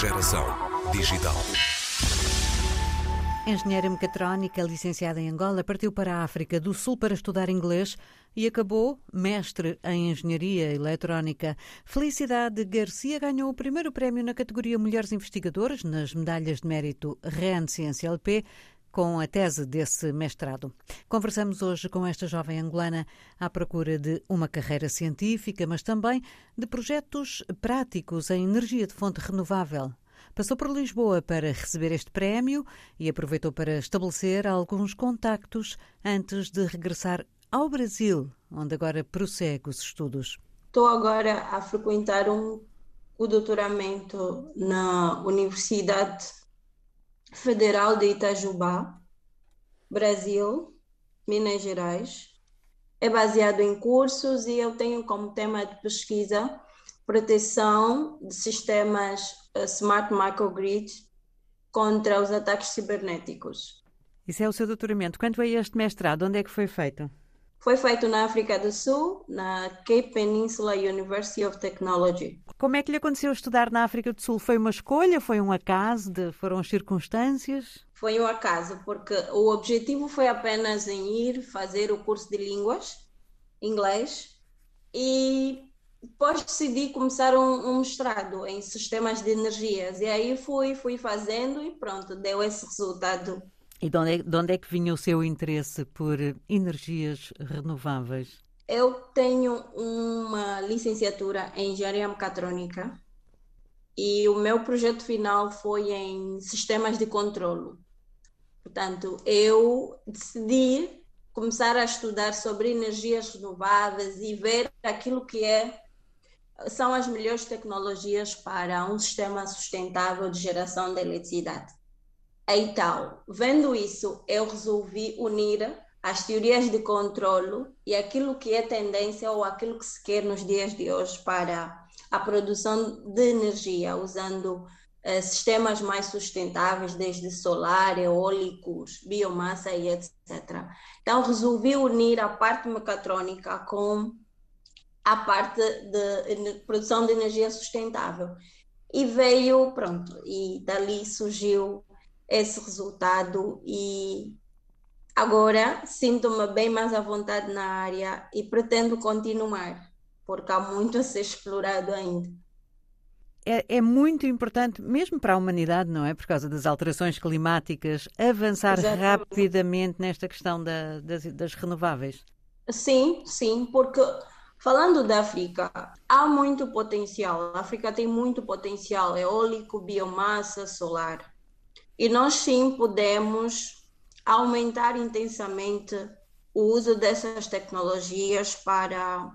Geração digital. Engenheira mecatrónica, licenciada em Angola, partiu para a África do Sul para estudar inglês e acabou mestre em engenharia eletrónica. Felicidade Garcia ganhou o primeiro prémio na categoria Mulheres Investigadoras nas medalhas de mérito REN Ciência LP com a tese desse mestrado. Conversamos hoje com esta jovem angolana à procura de uma carreira científica, mas também de projetos práticos em energia de fonte renovável. Passou por Lisboa para receber este prémio e aproveitou para estabelecer alguns contactos antes de regressar ao Brasil, onde agora prossegue os estudos. Estou agora a frequentar um, o doutoramento na Universidade Federal de Itajubá, Brasil, Minas Gerais. É baseado em cursos e eu tenho como tema de pesquisa proteção de sistemas eh, smart microgrid contra os ataques cibernéticos. Isso é o seu doutoramento. Quanto a este mestrado, onde é que foi feito? Foi feito na África do Sul, na Cape Peninsula University of Technology. Como é que lhe aconteceu estudar na África do Sul? Foi uma escolha? Foi um acaso? De, foram as circunstâncias? Foi um acaso, porque o objetivo foi apenas em ir fazer o curso de línguas, inglês, e depois decidi começar um, um mestrado em sistemas de energias. E aí fui, fui fazendo e pronto, deu esse resultado e de onde, é, de onde é que vinha o seu interesse por energias renováveis? Eu tenho uma licenciatura em engenharia mecatrônica e o meu projeto final foi em sistemas de controlo. Portanto, eu decidi começar a estudar sobre energias renováveis e ver aquilo que é são as melhores tecnologias para um sistema sustentável de geração de eletricidade. Então, vendo isso, eu resolvi unir as teorias de controlo e aquilo que é tendência ou aquilo que se quer nos dias de hoje para a produção de energia, usando uh, sistemas mais sustentáveis, desde solar, eólicos, biomassa e etc. Então, resolvi unir a parte mecatrônica com a parte de produção de energia sustentável. E veio, pronto, e dali surgiu esse resultado e agora sinto-me bem mais à vontade na área e pretendo continuar, porque há muito a ser explorado ainda. É, é, muito importante, mesmo para a humanidade, não é? Por causa das alterações climáticas, avançar Exatamente. rapidamente nesta questão da, das, das renováveis. Sim, sim, porque falando da África, há muito potencial. A África tem muito potencial eólico, biomassa, solar. E nós sim podemos aumentar intensamente o uso dessas tecnologias para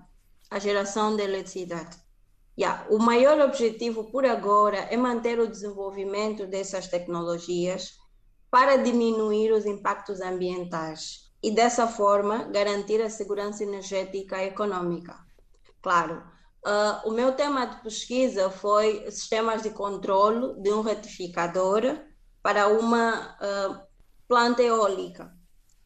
a geração de eletricidade. Yeah, o maior objetivo por agora é manter o desenvolvimento dessas tecnologias para diminuir os impactos ambientais e dessa forma garantir a segurança energética e econômica. Claro, uh, o meu tema de pesquisa foi sistemas de controle de um retificador para uma uh, planta eólica.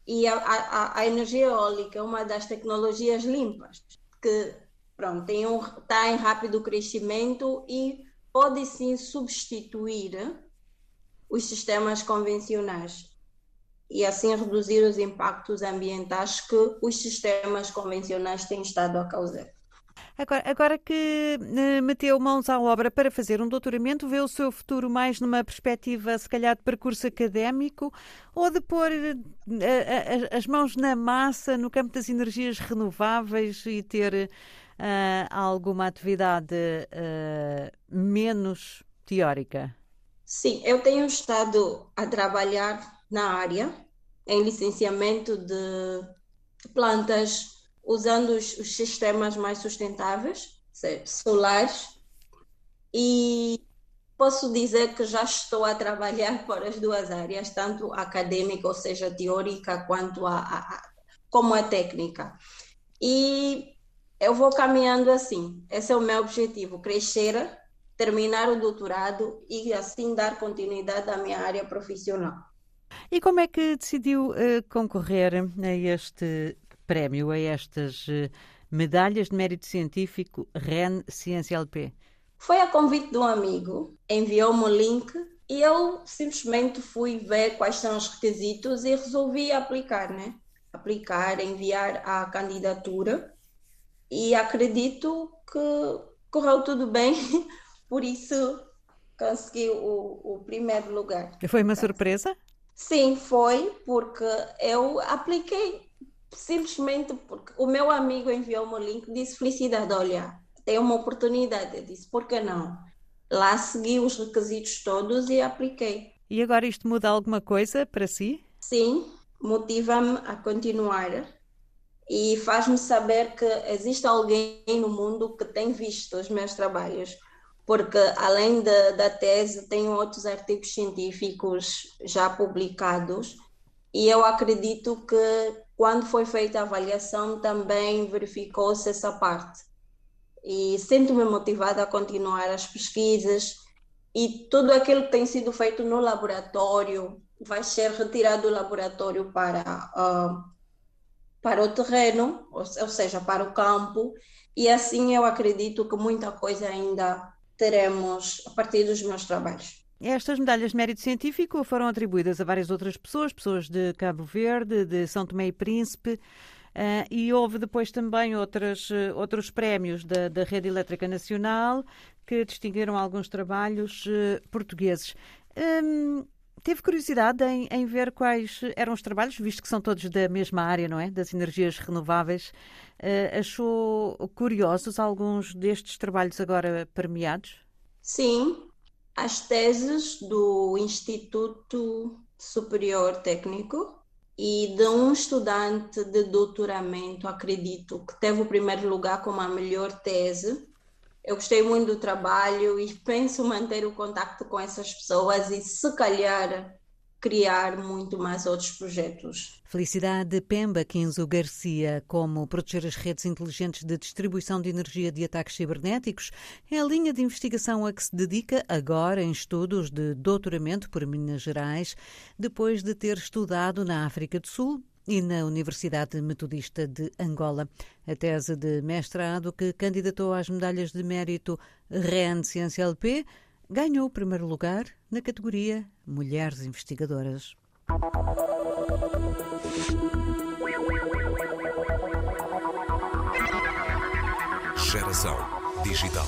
E a, a, a, energia eólica é uma das tecnologias limpas, que pronto, tem um, está em rápido crescimento e pode sim substituir os sistemas convencionais e assim reduzir os impactos ambientais que os sistemas convencionais têm estado a causar. Agora, agora que uh, meteu mãos à obra para fazer um doutoramento, vê o seu futuro mais numa perspectiva, se calhar, de percurso académico ou de pôr uh, as mãos na massa no campo das energias renováveis e ter uh, alguma atividade menos teórica? Sim, eu tenho estado a trabalhar na área em licenciamento de plantas usando os, os sistemas mais sustentáveis, solares, e posso dizer que já estou a trabalhar por as duas áreas, tanto acadêmica, ou seja, teórica, quanto a, a, como a técnica. E eu vou caminhando assim. Esse é o meu objetivo: crescer, terminar o doutorado e assim dar continuidade à minha área profissional. E como é que decidiu uh, concorrer a este prémio a estas eh, medalhas de mérito científico REN Ciência LP? Foi a convite de um amigo, enviou-me o link e eu simplesmente fui ver quais são os requisitos e resolvi aplicar, né? Aplicar, enviar a candidatura e acredito que correu tudo bem, por isso consegui o, o primeiro lugar. Foi uma surpresa? Sim, foi, porque eu apliquei simplesmente porque o meu amigo enviou-me o link disse felicidade, olha, tem uma oportunidade. Eu disse, por que não? Lá segui os requisitos todos e apliquei. E agora isto muda alguma coisa para si? Sim, motiva-me a continuar e faz-me saber que existe alguém no mundo que tem visto os meus trabalhos, porque além de, da tese, tenho outros artigos científicos já publicados e eu acredito que quando foi feita a avaliação também verificou-se essa parte. E sinto-me motivada a continuar as pesquisas e tudo aquilo que tem sido feito no laboratório vai ser retirado do laboratório para uh, para o terreno, ou, ou seja, para o campo, e assim eu acredito que muita coisa ainda teremos a partir dos meus trabalhos. Estas medalhas de mérito científico foram atribuídas a várias outras pessoas, pessoas de Cabo Verde, de São Tomé e Príncipe, uh, e houve depois também outras, uh, outros prémios da, da, Rede Elétrica Nacional que distinguiram alguns trabalhos uh, portugueses. Um, Teve curiosidade em, em, ver quais eram os trabalhos, visto que são todos da mesma área, não é? Das energias renováveis. Achou curiosos alguns destes trabalhos agora premiados? Sim, as teses do Instituto Superior Técnico e de um estudante de doutoramento, acredito, que teve o primeiro lugar como a melhor tese. Eu gostei muito do trabalho e penso manter o contato com essas pessoas e, se calhar, criar muito mais outros projetos. Felicidade Pemba Quinzo Garcia, como proteger as redes inteligentes de distribuição de energia de ataques cibernéticos, é a linha de investigação a que se dedica agora em estudos de doutoramento por Minas Gerais, depois de ter estudado na África do Sul e na Universidade Metodista de Angola. A tese de mestrado que candidatou às medalhas de mérito REN Ciência LP ganhou o primeiro lugar na categoria Mulheres Investigadoras. Geração Digital.